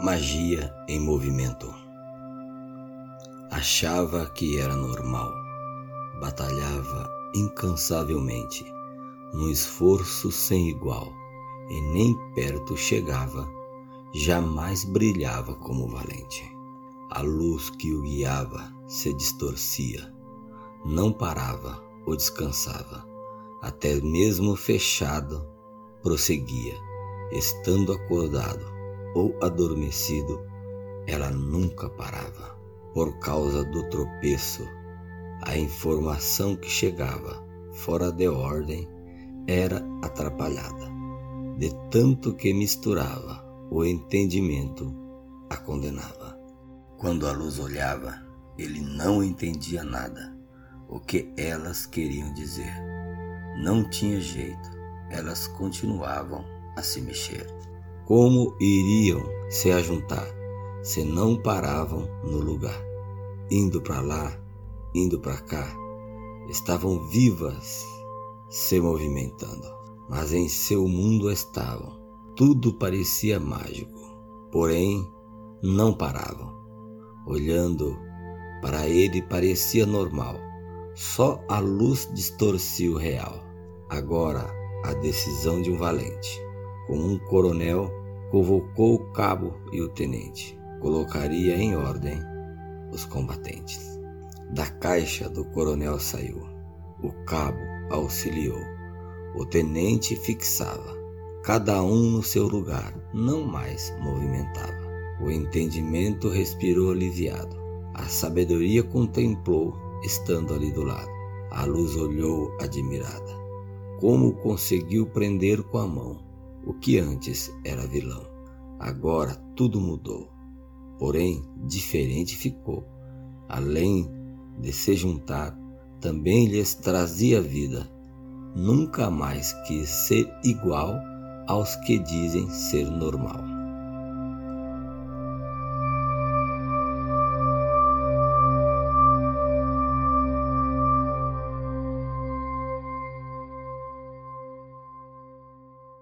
Magia em movimento. Achava que era normal. Batalhava incansavelmente, num esforço sem igual, e nem perto chegava, jamais brilhava como valente. A luz que o guiava se distorcia, não parava ou descansava, até mesmo fechado prosseguia, estando acordado ou adormecido, ela nunca parava. Por causa do tropeço, a informação que chegava fora de ordem era atrapalhada, de tanto que misturava o entendimento a condenava. Quando a luz olhava, ele não entendia nada o que elas queriam dizer. Não tinha jeito, elas continuavam a se mexer. Como iriam se ajuntar se não paravam no lugar? Indo para lá, indo para cá, estavam vivas, se movimentando, mas em seu mundo estavam. Tudo parecia mágico, porém não paravam. Olhando para ele parecia normal, só a luz distorcia o real. Agora a decisão de um valente, com um coronel convocou o cabo e o tenente. Colocaria em ordem os combatentes. Da caixa do coronel saiu. O cabo auxiliou. O tenente fixava. Cada um no seu lugar, não mais movimentava. O entendimento respirou aliviado. A sabedoria contemplou, estando ali do lado. A luz olhou admirada. Como conseguiu prender com a mão o que antes era vilão. Agora tudo mudou, porém diferente ficou. Além de se juntar, também lhes trazia vida. Nunca mais quis ser igual aos que dizem ser normal.